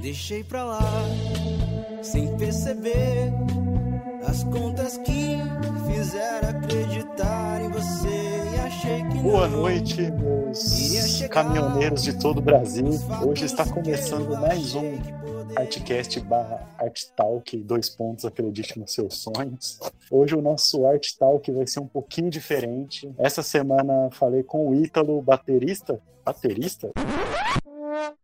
Deixei pra lá, sem perceber, as contas que Boa noite, meus caminhoneiros de todo o Brasil. Hoje está começando mais um Artcast barra Art Talk, dois pontos, acredite nos seus sonhos. Hoje o nosso Art Talk vai ser um pouquinho diferente. Essa semana falei com o Ítalo, baterista. Baterista?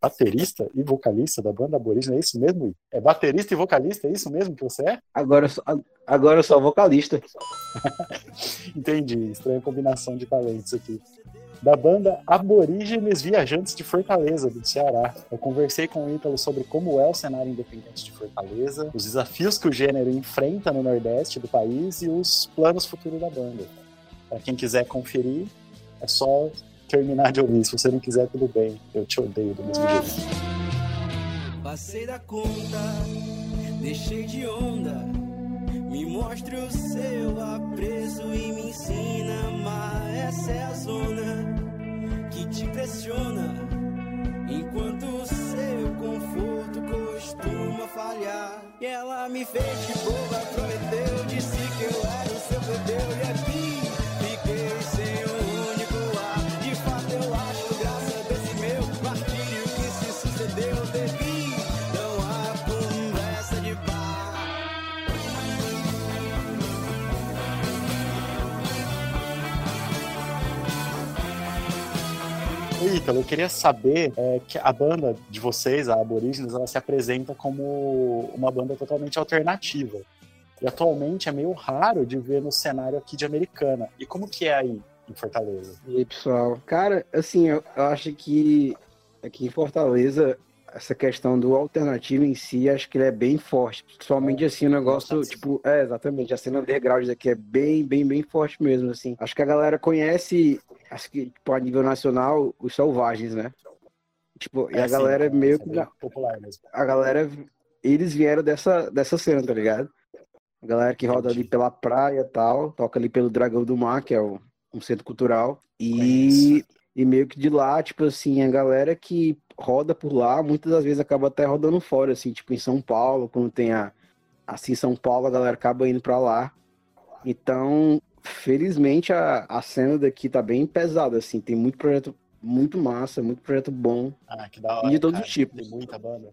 Baterista e vocalista da banda Aborígena, é isso mesmo? É baterista e vocalista, é isso mesmo que você é? Agora, eu sou- agora eu sou vocalista. Entendi, estranha combinação de talentos aqui. Da banda Aborígenes Viajantes de Fortaleza, do Ceará. Eu conversei com o Ítalo sobre como é o cenário independente de Fortaleza, os desafios que o gênero enfrenta no Nordeste do país e os planos futuros da banda. Para quem quiser conferir, é só terminar de ouvir. Se você não quiser, tudo bem. Eu te odeio do mesmo jeito. Passei da conta, deixei de onda. Me mostre o seu apreço e me ensina amar. Essa é a zona que te pressiona. Enquanto o seu conforto costuma falhar. E ela me fez de boba, prometeu, Ítalo, eu queria saber é, que a banda de vocês, a Aborígenes, ela se apresenta como uma banda totalmente alternativa. E atualmente é meio raro de ver no cenário aqui de Americana. E como que é aí em Fortaleza? E aí, pessoal? Cara, assim, eu, eu acho que aqui em Fortaleza, essa questão do alternativo em si, acho que ele é bem forte. Principalmente assim, o negócio, tipo, é, exatamente, a cena underground daqui é bem, bem, bem forte mesmo, assim. Acho que a galera conhece, acho que, tipo, a nível nacional, os selvagens, né? Tipo, e É, a sim, galera é, meio é que. bem popular mesmo. A galera, eles vieram dessa, dessa cena, tá ligado? A galera que roda ali pela praia e tal, toca ali pelo Dragão do Mar, que é o, um centro cultural. E. e meio que de lá, tipo assim, a galera que roda por lá, muitas das vezes acaba até rodando fora, assim, tipo em São Paulo, quando tem a. Assim, São Paulo, a galera acaba indo pra lá. Então, felizmente, a, a cena daqui tá bem pesada, assim, tem muito projeto muito massa, muito projeto bom. Ah, que da hora. E de todos cara. os tipos. Tem muita banda.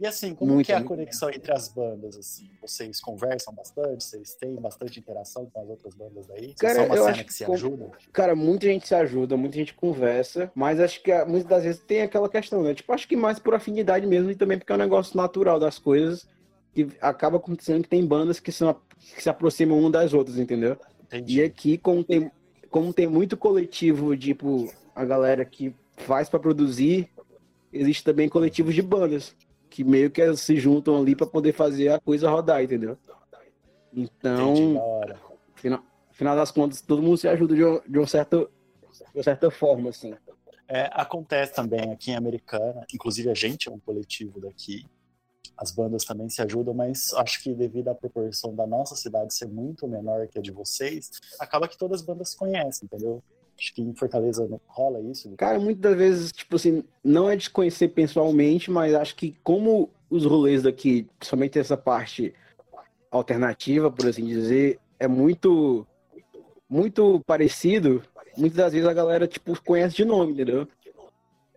E assim, como Muita, que é a conexão entre as bandas, assim? Vocês conversam bastante? Vocês têm bastante interação com as outras bandas daí? Vocês Cara, são uma eu acho que se ajuda? Cara, muita gente se ajuda, muita gente conversa, mas acho que ah, muitas das vezes tem aquela questão, né? Tipo, acho que mais por afinidade mesmo e também porque é um negócio natural das coisas que acaba acontecendo que tem bandas que, são, que se aproximam uma das outras, entendeu? Entendi. E aqui, como tem, como tem muito coletivo, tipo, a galera que faz pra produzir, existe também coletivos de bandas que meio que se juntam ali pra poder fazer a coisa rodar, entendeu? Então, Entendi, final, final das contas, todo mundo se ajuda de, um- de, um certo, de uma certa forma, assim. É, acontece também aqui em Americana, inclusive a gente é um coletivo daqui, as bandas também se ajudam, mas acho que devido à proporção da nossa cidade ser muito menor que a de vocês, acaba que todas as bandas se conhecem, entendeu? Acho que em Fortaleza não rola isso. Cara, muitas vezes, tipo assim, não é de conhecer pessoalmente, mas acho que como os rolês daqui, principalmente essa parte alternativa, por assim dizer, é muito muito parecido, muitas das vezes a galera, tipo, conhece de nome, entendeu?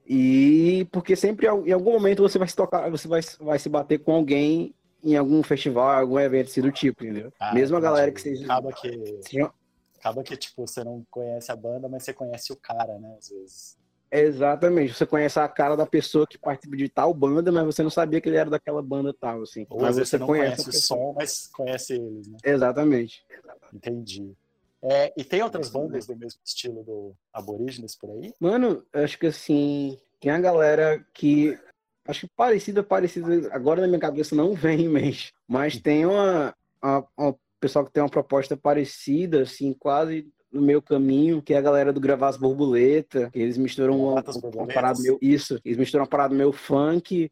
E porque sempre em algum momento você vai se tocar, você vai, vai se bater com alguém em algum festival, algum evento assim do tipo, entendeu? Ah, Mesmo a galera que Acaba que, Sim, acaba que, tipo, você não conhece a banda, mas você conhece o cara, né? Às vezes. Exatamente. Você conhece a cara da pessoa que participa de tal banda, mas você não sabia que ele era daquela banda tal, assim. Ou mas às vezes você não conhece, a o som, mas conhece eles, né? Exatamente. Entendi. É, e tem outras bandas do mesmo estilo do Aborígenes por aí? Mano, acho que assim, tem a galera que. Acho que parecida, parecida. Agora na minha cabeça não vem em mente. Mas tem uma, uma, uma pessoal que tem uma proposta parecida, assim, quase no meu caminho, que é a galera do Gravar as Borboletas. que Eles misturam uma, uma parada meio. Isso. Eles misturam uma parada meio funk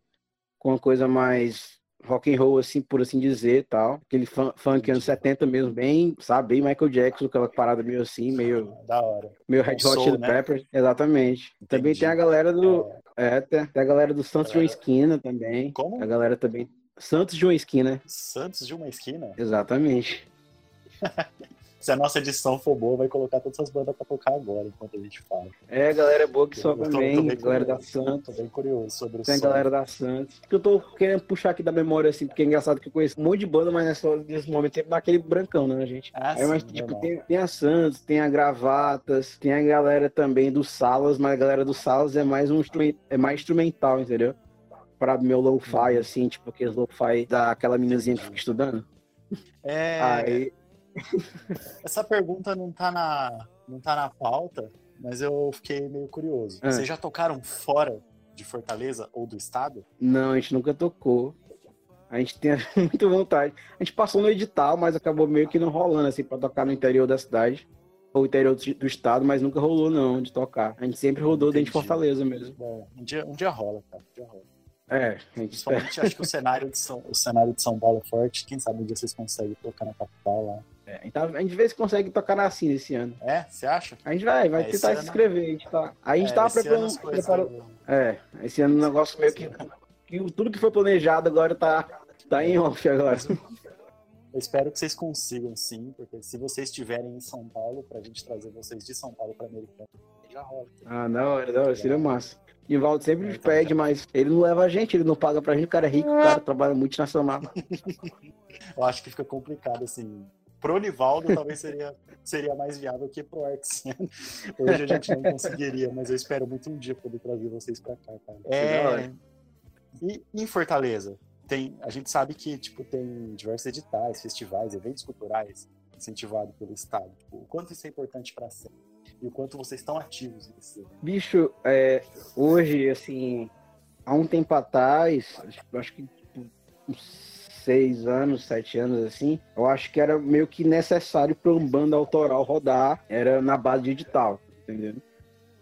com uma coisa mais rock and roll, assim, por assim dizer, tal. Aquele fun funk anos 70 mesmo, bem, sabe, bem Michael Jackson, aquela parada meio assim, meio... Da hora. Meio Red Hot Chili né? Peppers, exatamente. Entendi. Também tem a galera do... É, é tem, tem, a galera do Santos de uma Esquina também. Como? A galera também... Santos de uma Esquina. Santos de uma Esquina? Exatamente. se a nossa edição for boa, vai colocar todas essas bandas pra tocar agora, enquanto a gente fala. É, galera boa que só também, tô, tô galera da Santos. Tô bem curioso sobre Tem a galera da Santos. Que eu tô querendo puxar aqui da memória, assim, porque é engraçado que eu conheço um monte de banda, mas nesse, nesse momento sempre naquele brancão, né, gente? Ah, é, mas, tipo, tem, tem, a Santos, tem a Gravatas, tem a galera também do Salas, mas a galera do Salas é mais um é mais instrumental, entendeu? Para meu lo-fi, uhum. assim, tipo, aqueles lo-fi daquela meninazinha que fica estudando. É. Aí, essa pergunta não tá na, não tá na pauta, mas eu fiquei meio curioso. É. Vocês já tocaram fora de Fortaleza ou do estado? Não, a gente nunca tocou. A gente tem muita vontade. A gente passou no edital, mas acabou meio que não rolando assim para tocar no interior da cidade ou interior do estado, mas nunca rolou não de tocar. A gente sempre rodou Entendi. dentro de Fortaleza mesmo. Bom, um dia, um dia rola, cara. Um dia rola. É, Principalmente acho que o cenário, de São, o cenário de São Paulo é forte. Quem sabe um dia vocês conseguem tocar na capital lá. É, então a gente vê se consegue tocar na Cine esse ano. É? Você acha? A gente vai, vai é, tentar se inscrever. A gente tá, a gente é, tá preparando. Preparo... É, esse ano o negócio meio que, que. Tudo que foi planejado agora tá, tá em off agora. Eu espero que vocês consigam sim, porque se vocês estiverem em São Paulo, pra gente trazer vocês de São Paulo pra Americana, já rola. Ah, da hora, da hora, seria massa. E o Valdo sempre nos pede, mas ele não leva a gente, ele não paga pra gente, o cara é rico, o cara trabalha multinacional. Eu acho que fica complicado, assim. Pro Nivaldo talvez seria, seria mais viável que pro Arxiano. Hoje a gente não conseguiria, mas eu espero muito um dia poder trazer vocês pra cá, cara. É... E em Fortaleza, tem, a gente sabe que tipo, tem diversos editais, festivais, eventos culturais incentivados pelo Estado. Tipo, o quanto isso é importante para a e o quanto vocês estão ativos nesse. Bicho, é, hoje, assim, há um tempo atrás, acho que tipo, seis anos, sete anos, assim, eu acho que era meio que necessário para um banda autoral rodar, era na base digital, entendeu?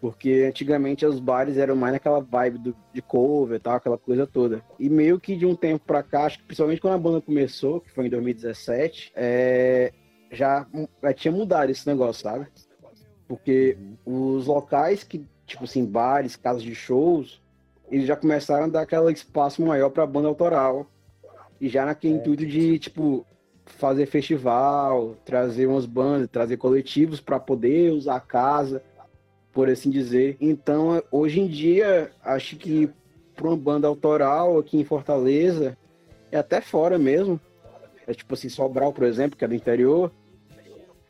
Porque antigamente os bares eram mais naquela vibe do, de cover e tal, aquela coisa toda. E meio que de um tempo pra cá, acho que principalmente quando a banda começou, que foi em 2017, é, já, já tinha mudado esse negócio, sabe? Porque os locais que, tipo assim, bares, casas de shows, eles já começaram a dar aquele espaço maior para banda autoral. E já naquele é. intuito de, tipo, fazer festival, trazer umas bandas, trazer coletivos para poder usar a casa, por assim dizer. Então, hoje em dia, acho que para uma banda autoral aqui em Fortaleza, e até fora mesmo, é tipo assim, Sobral, por exemplo, que é do interior,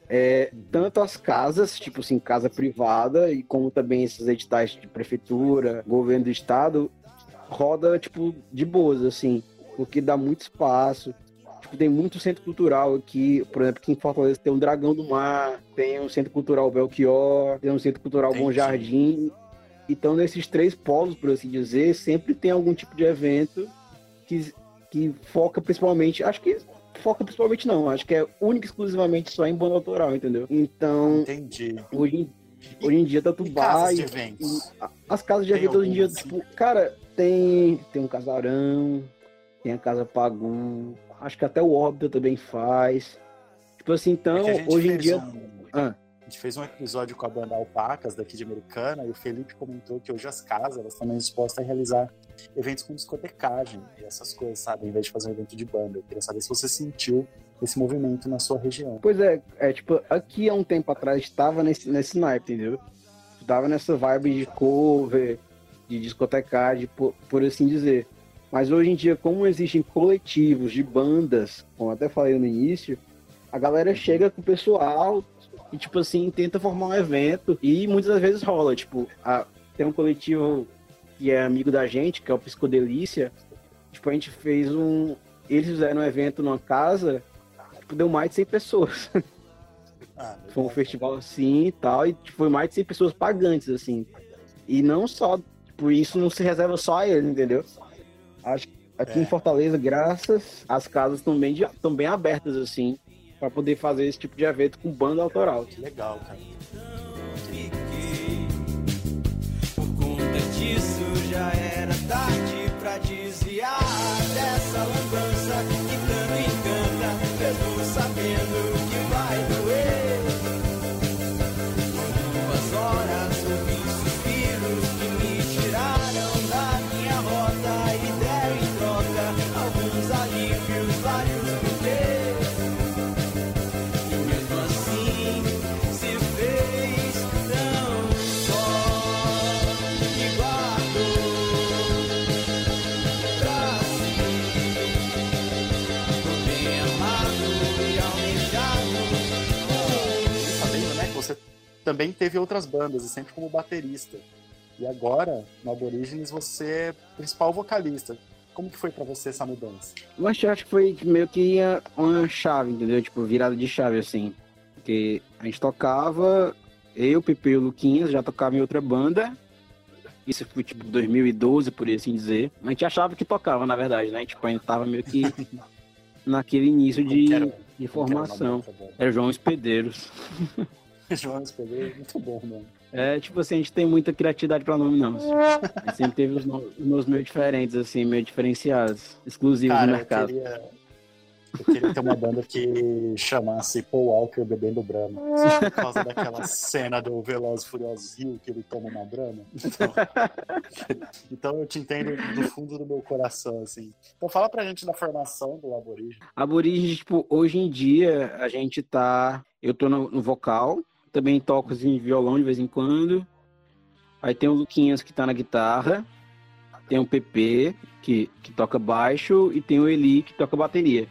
é, tanto as casas, tipo assim, casa privada, e como também esses editais de prefeitura, governo do estado, roda, tipo, de boas, assim, porque dá muito espaço. Tipo, tem muito centro cultural aqui, por exemplo, aqui em Fortaleza tem um Dragão do Mar, tem um centro cultural Belchior, tem um centro cultural. Bom Jardim. Então, nesses três polos, por assim dizer, sempre tem algum tipo de evento que, que foca principalmente, acho que foca principalmente não, acho que é única e exclusivamente só em banda autoral, entendeu? Então, Entendi. Hoje, hoje em dia tanto vai de eventos? as casas de eventos hoje em dia, tipo, cara, tem tem um casarão, tem a casa Pagu, acho que até o Órbita também faz. Tipo assim, então, é hoje em dia um... ah. A gente fez um episódio com a banda Alpacas daqui de Americana e o Felipe comentou que hoje as casas elas estão dispostas a realizar eventos com discotecagem e essas coisas, sabe? Ao invés de fazer um evento de banda. Eu queria saber se você sentiu esse movimento na sua região. Pois é, é tipo, aqui há um tempo atrás estava nesse, nesse naipe, entendeu? Estava nessa vibe de cover, de discotecagem, por, por assim dizer. Mas hoje em dia, como existem coletivos de bandas, como até falei no início, a galera chega com o pessoal e, tipo assim, tenta formar um evento e muitas vezes rola. Tipo, a, tem um coletivo que é amigo da gente, que é o Psicodelícia, tipo, a gente fez um. Eles fizeram um evento numa casa, tipo, deu mais de 100 pessoas. Ah, foi um festival assim e tal, e tipo, foi mais de 100 pessoas pagantes, assim. E não só, tipo, isso não se reserva só a eles, entendeu? Acho que aqui é. em Fortaleza, graças, as casas estão bem, estão bem abertas, assim, para poder fazer esse tipo de evento com banda autoral. Que legal, cara. disso já era também teve outras bandas, e sempre como baterista. E agora, no Aborígenes, você é principal vocalista. Como que foi para você essa mudança? Eu acho, acho que foi meio que uma chave, entendeu? Tipo, virada de chave, assim. Porque a gente tocava, eu, Pepe e o Luquinhas já tocava em outra banda. Isso foi tipo 2012, por assim dizer. A gente achava que tocava, na verdade, né? Tipo, a gente tava meio que naquele início de, de formação. Era João Hospedeiros. João Hospedeiros, muito bom, mano. É, tipo assim, a gente tem muita criatividade pra nome, não. A gente sempre teve os nomes meio diferentes, assim, meio diferenciados, exclusivos Cara, do mercado. Eu queria, eu queria ter uma banda que chamasse Paul Walker bebendo Brahma. Por causa daquela cena do Velozes e Furiosos Rio que ele toma uma Brahma. Então, então eu te entendo do fundo do meu coração, assim. Então fala pra gente da formação do Aborígenes. Aborígenes, tipo, hoje em dia a gente tá. Eu tô no, no vocal, também toco assim, violão de vez em quando. Aí tem o Luquinhas que tá na guitarra, tem o PP que, que toca baixo e tem o Eli que toca bateria.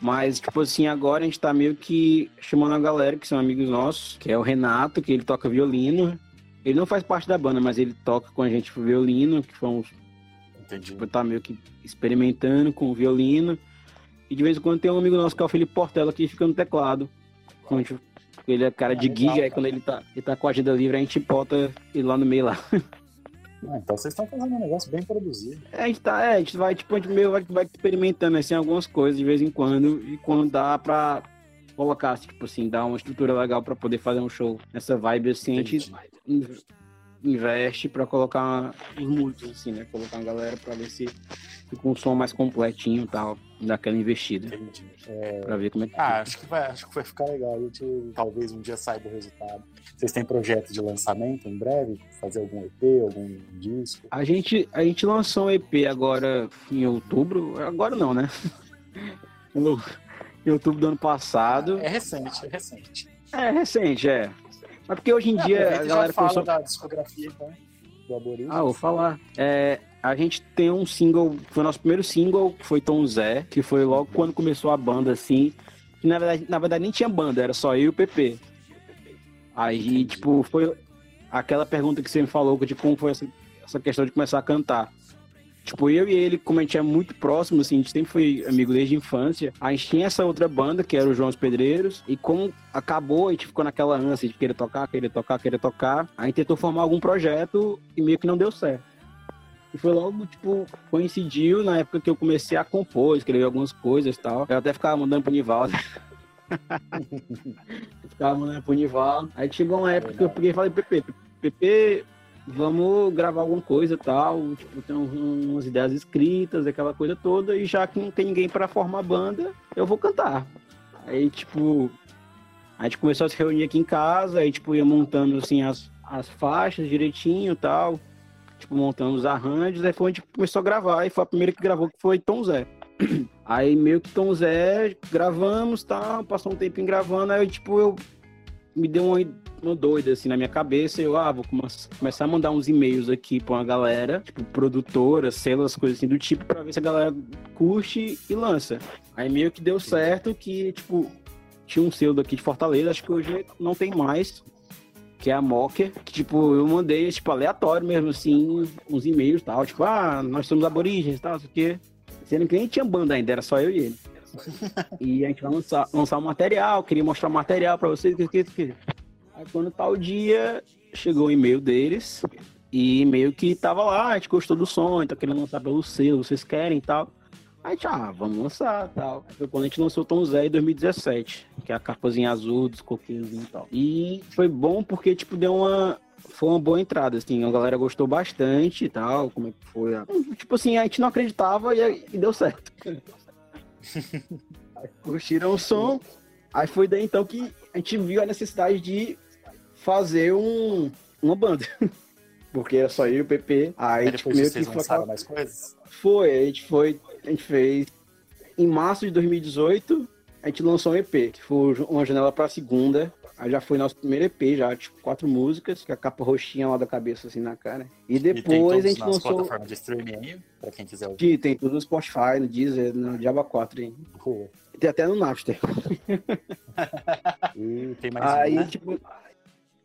Mas, tipo assim, agora a gente tá meio que chamando a galera que são amigos nossos, que é o Renato, que ele toca violino. Ele não faz parte da banda, mas ele toca com a gente o violino, que fomos. Entendi. Tipo, tá meio que experimentando com o violino. E de vez em quando tem um amigo nosso que é o Felipe Portela que fica no teclado. Quando a gente ele é cara de Ah, gig, legal, aí quando ele tá, ele tá com a agenda livre, a gente bota ele lá no meio lá. Ah, então vocês estão fazendo um negócio bem produzido. É, a gente tá, é, a gente vai, tipo, a gente meio vai, vai experimentando assim algumas coisas de vez em quando, e quando dá pra colocar, tipo assim, dar uma estrutura legal pra poder fazer um show nessa vibe assim, a gente investe pra colocar os músicos, assim, né? Colocar a galera pra ver se fica um som mais completinho e tal, daquela investida, Entendi. pra ver como é que Ah, acho que vai, acho que vai ficar legal. A gente talvez um dia saiba o resultado. Vocês têm projeto de lançamento em breve? Fazer algum EP, algum disco? A gente, a gente lançou um EP agora em outubro. Agora não, né? No- em outubro do ano passado. É recente, é recente. É recente, é. Mas porque hoje em dia a galera fala começou. da discografia, então, do Aborígenes. Ah, vou falar. É, a gente tem um single, foi o nosso primeiro single, que foi Tom Zé, que foi logo quando começou a banda, assim. Que na verdade, na verdade nem tinha banda, era só eu e o PP. Aí, Entendi. tipo, foi aquela pergunta que você me falou, de como foi essa, essa questão de começar a cantar. Tipo, eu e ele, como a gente é muito próximo, assim, a gente sempre foi amigo desde a infância, a gente tinha essa outra banda, que era o João os Pedreiros, e como acabou, a gente ficou naquela ânsia de querer tocar, querer tocar, querer tocar, a gente tentou formar algum projeto e meio que não deu certo. E foi logo, tipo, coincidiu na época que eu comecei a compor, escrever algumas coisas e tal. Eu até ficava mandando pro Nivaldo. Ficava mandando pro Nivaldo. Aí chegou uma época que eu peguei e falei, Pepe, Pepe, vamos gravar alguma coisa tal. Tipo, tem um- umas ideias escritas, aquela coisa toda. E já que não tem ninguém pra formar banda, eu vou cantar. Aí, tipo, a gente começou a se reunir aqui em casa, aí, tipo, ia montando, assim, as, as faixas direitinho tal. Tipo, montando os arranjos, aí foi onde começou a gravar, e foi a primeira que gravou, que foi Tom Zé. Aí, meio que Tom Zé, gravamos, tal, passou um tempinho gravando, aí, tipo, eu me deu uma, uma doida, assim, na minha cabeça, eu, ah, vou come- começar a mandar uns e-mails aqui pra uma galera, tipo, produtora, selas, coisas assim do tipo, pra ver se a galera curte e lança. Aí, meio que deu certo que, tipo, tinha um selo daqui de Fortaleza, acho que hoje não tem mais, que é a Mocker, que, tipo, eu mandei, tipo, aleatório mesmo, assim, uns e-mails e tal, tipo, ah, nós somos aborígenes e tal, isso aqui. Sendo que nem tinha banda ainda, era só eu e ele. E a gente vai lançar, lançar o material, queria mostrar o material pra vocês, que, que, que. Aí quando tal dia, chegou o e-mail deles, e meio que tava lá, a gente gostou do som, tá querendo lançar pelo selo, vocês querem e tal. Aí, gente, ah, vamos lançar tal. Foi quando a gente lançou o Tom Zé em 2017, que é a capazinha azul dos coqueiros e tal. E foi bom porque, tipo, deu uma. Foi uma boa entrada, assim, a galera gostou bastante e tal, como é que foi. Tipo assim, a gente não acreditava e, e deu certo. Aí Curtiram o som, aí foi daí então que a gente viu a necessidade de fazer um, uma banda. Porque era só eu e o PP. Aí, Aí depois meio vocês que foi lançaram mais coisas? foi, a gente foi, a gente fez em março de 2018, a gente lançou um EP, que foi uma janela pra segunda. Aí já foi nosso primeiro EP, já, tipo, quatro músicas, com a capa roxinha lá da cabeça, assim, na cara. E e depois todos a gente lançou. plataformas de streaming aí, pra quem quiser ouvir. Que tem tudo no Spotify, no Deezer, no Diaba 4 aí. Boa. Tem até no Napster. E tem mais Aí, um, né? tipo.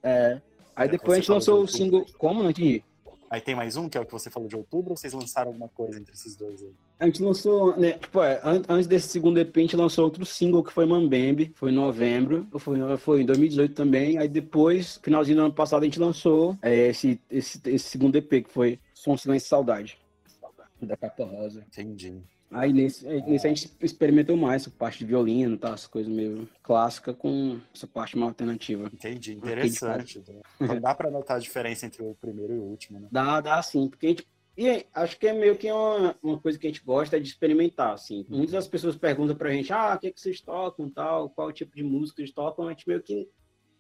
É. Aí É, depois a gente lançou o single. Como? Não entendi. Aí tem mais um, que é o que você falou de outubro, ou vocês lançaram alguma coisa entre esses dois aí? A gente lançou, né? É, an- antes desse segundo EP, a gente lançou outro single que foi Mambembe, foi em novembro, foi, foi em 2018 também. Aí depois, finalzinho do ano passado, a gente lançou é, esse, esse, esse segundo EP, que foi Som, Silêncio e Saudade, da Capa Rosa. Entendi. Aí nesse, aí nesse a gente experimentou mais essa parte de violino, tá? Essa coisa meio clássica com essa parte mais alternativa. Entendi. Interessante. Então dá pra notar a diferença entre o primeiro e o último, né? Dá, dá sim, porque a gente. E é, acho que é meio que uma, uma coisa que a gente gosta é de experimentar, assim. Muitas das pessoas perguntam pra gente, ah, o que, que vocês tocam, tal, qual tipo de música eles tocam, a gente meio que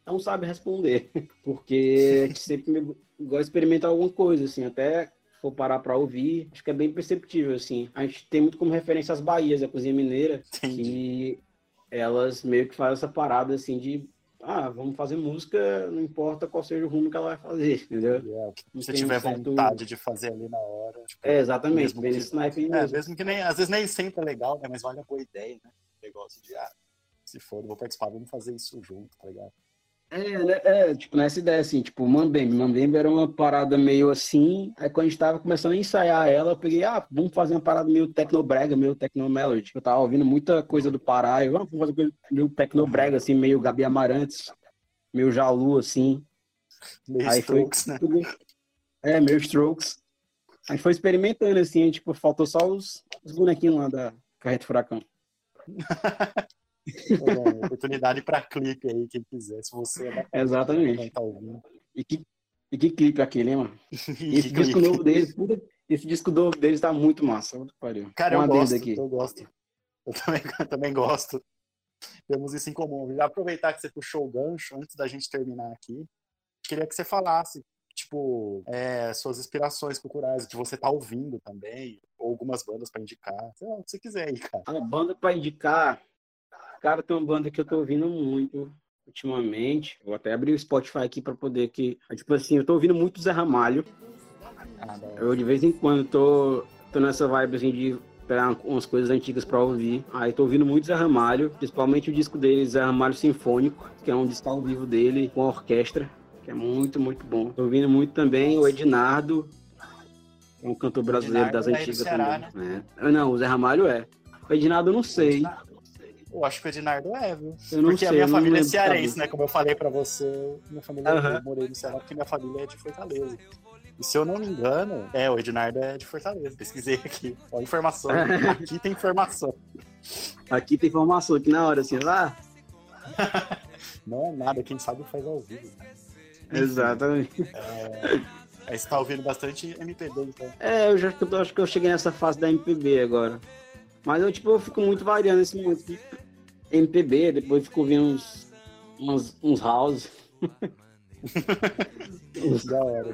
não sabe responder, porque a gente sempre gosta de experimentar alguma coisa, assim, até for parar pra ouvir, acho que é bem perceptível, assim. A gente tem muito como referência as Bahias, a cozinha mineira, Entendi. que elas meio que fazem essa parada, assim, de, ah, vamos fazer música, não importa qual seja o rumo que ela vai fazer, entendeu? É, que Não você tem um tiver certo- vontade de fazer ali na hora. tipo, É, exatamente, mesmo bem que- aí É, mesmo. mesmo que nem, às vezes nem sempre é legal, né? Mas vale a boa ideia, né? O negócio de, ah, se for, eu vou participar, vamos fazer isso junto, tá ligado? É, né, é, tipo, nessa ideia, assim, tipo, Mambembe. Mambembe era uma parada meio assim, aí quando a gente tava começando a ensaiar ela, eu peguei, ah, vamos fazer uma parada meio tecnobrega, meio tecnomelody. Eu tava ouvindo muita coisa do Pará, eu, ah, vamos fazer coisa meio tecnobrega, assim, meio Gabi Amarantes, meio Jalu, assim. Meio Aí foi strokes, né? tudo- É, meio Strokes. Aí foi experimentando, assim, tipo, faltou só os, os bonequinhos lá da Carreta Furacão. É, oportunidade pra clipe aí, quem quiser. Se você é da Exatamente. quem tá ouvindo. E que, e que clipe aquele, hein, mano? Esse disco novo dele, puta, esse disco novo deles tá muito massa. pariu. Cara, eu gosto, aqui. eu gosto. Eu também, eu também gosto. Temos isso em comum. Já aproveitar que você puxou o gancho, antes da gente terminar aqui, queria que você falasse, tipo, é, suas inspirações culturais, que você tá ouvindo também, ou algumas bandas pra indicar. Sei lá, o que você quiser aí, cara. A banda pra indicar, cara, tem uma banda que eu tô ouvindo muito ultimamente. Vou até abrir o Spotify aqui pra poder que, tipo assim, eu tô ouvindo muito Zé Ramalho. Eu de vez em quando tô, tô nessa vibe assim de pegar umas coisas antigas pra ouvir. Aí tô ouvindo muito Zé Ramalho, principalmente o disco dele, Zé Ramalho Sinfônico, que é um disco ao vivo dele com a orquestra, que é muito, muito bom. Tô ouvindo muito também o Ednardo, que é um cantor brasileiro Ednardo das é antigas Ceará, também. né? Ah, Não, o Zé Ramalho é. O Ednardo eu não sei. Eu acho que o Ednardo é, viu? Eu não porque a sei, minha eu não família é cearense, né? Como eu falei pra você, minha família Aham. eu morei no Ceará porque minha família é de Fortaleza. E se eu não me engano, é, o Ednardo é de Fortaleza. Pesquisei aqui. Ó, informação. Aqui tem informação. Aqui tem informação aqui na hora, assim, lá. Não é nada, quem sabe faz ao vivo. né? Exatamente. Aí você tá ouvindo bastante MPB, então. É, eu já eu acho que eu cheguei nessa fase da MPB agora. Mas eu, tipo, eu fico muito variando nesse momento de MPB, depois fico ouvindo uns, uns, uns house, uns, Da hora.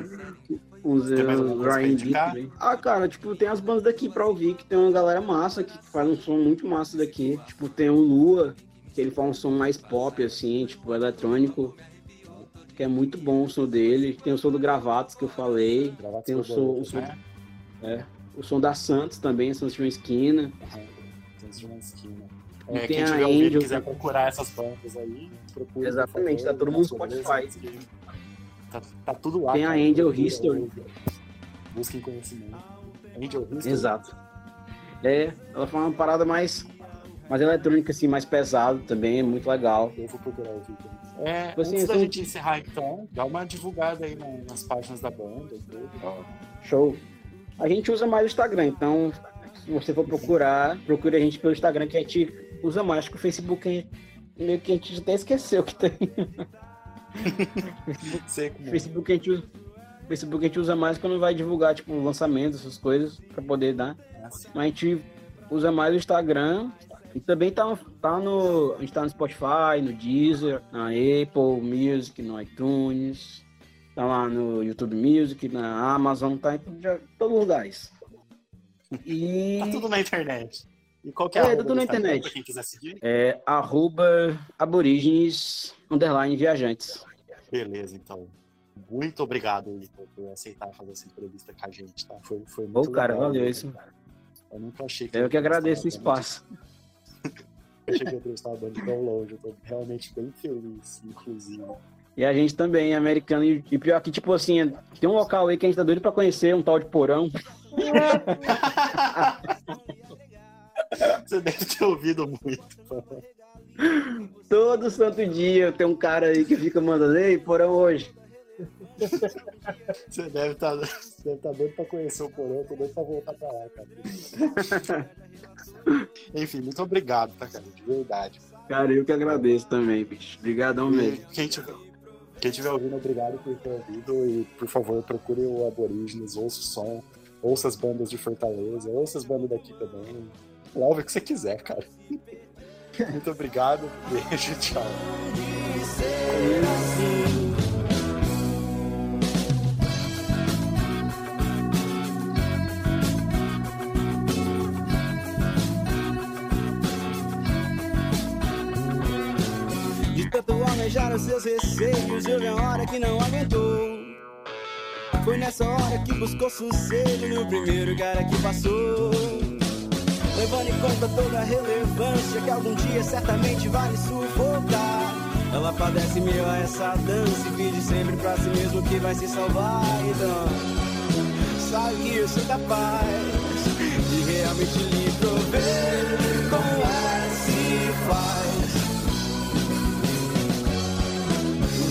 uns também. Ah, cara, tipo, tem as bandas daqui pra ouvir, que tem uma galera massa, que faz um som muito massa daqui. Tipo, tem o Lua, que ele faz um som mais pop, assim, tipo, eletrônico. Que é muito bom o som dele. Tem o som do Gravatos, que eu falei. Gravatas Tem o som, o som, né? é, o som da Santos também, Santos de uma esquina. Aham. Santos de uma esquina. É, tem quem a tiver e Angel quiser também. procurar essas bandas aí, procura. Exatamente, tá todo mundo no Spotify. Tá, tá tudo lá. Tem a cara. Angel Procura, History. ouve. Busquem conhecimento. Angel History. Exato. É, ela faz uma parada mais, mais eletrônica, assim, mais pesado também, é muito legal. Eu vou procurar ouvir também. É, Tipo assim, antes da gente encerrar então, dá uma divulgada aí na- nas páginas da banda e tudo. Show. A gente usa mais o Instagram, então se você for procurar, procure a gente pelo Instagram que a gente usa mais. Que o Facebook meio que a gente até esqueceu que tem. Sei como é. Facebook a gente usa. Facebook a gente usa mais quando vai divulgar, tipo, lançamentos, essas coisas, pra poder dar. assim. Mas a gente usa mais o Instagram e também tá, tá no. A gente tá no Spotify, no Deezer, na Apple Music, no iTunes, tá lá no YouTube Music, na Amazon, tá em todos os lugares. E Tá tudo na internet. E qual que é, É, tá tudo do na internet. Pra quem quiser seguir. é arroba aborígenes underline viajantes. Beleza, então. Muito obrigado, Ito, por aceitar fazer essa entrevista com a gente, tá? Foi, foi Ô, muito cara, legal, valeu né? isso. Eu nunca achei que... Eu que agradeço o estava espaço. Eu cheguei a entrevistar a banda tão longe, eu tô realmente bem feliz, inclusive. E a gente também, americano. E, e pior que, tipo assim, tem um local aí que a gente tá doido pra conhecer, um tal de porão. Você deve ter ouvido muito. Todo santo dia tem um cara aí que fica mandando, ei, porão hoje. Você deve estar tá, tá doido pra conhecer o porão, tô doido pra voltar pra lá, cara. Enfim, muito obrigado, tá, cara? De verdade. Cara, eu que agradeço também, bicho. Obrigadão mesmo. Quem tiver, quem tiver ouvindo, obrigado por ter ouvido e, por favor, procure o Aborígenes, ouça o som, ouça as bandas de Fortaleza, ouça as bandas daqui também. Ouve o que você quiser, cara. Muito obrigado, beijo, tchau. Planejaram seus receios. Eu vi a hora que não aguentou. Foi nessa hora que buscou sossego no primeiro cara que passou. Levando em conta toda a relevância que algum dia certamente vai me sufocar. Ela padece meio a essa dança e pede sempre pra si mesmo que vai se salvar. Então, sabe que eu sou capaz de realmente lhe prover como é se faz.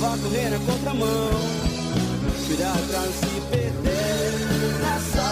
Vá correr na contramão. Cuidado pra não se perder nessa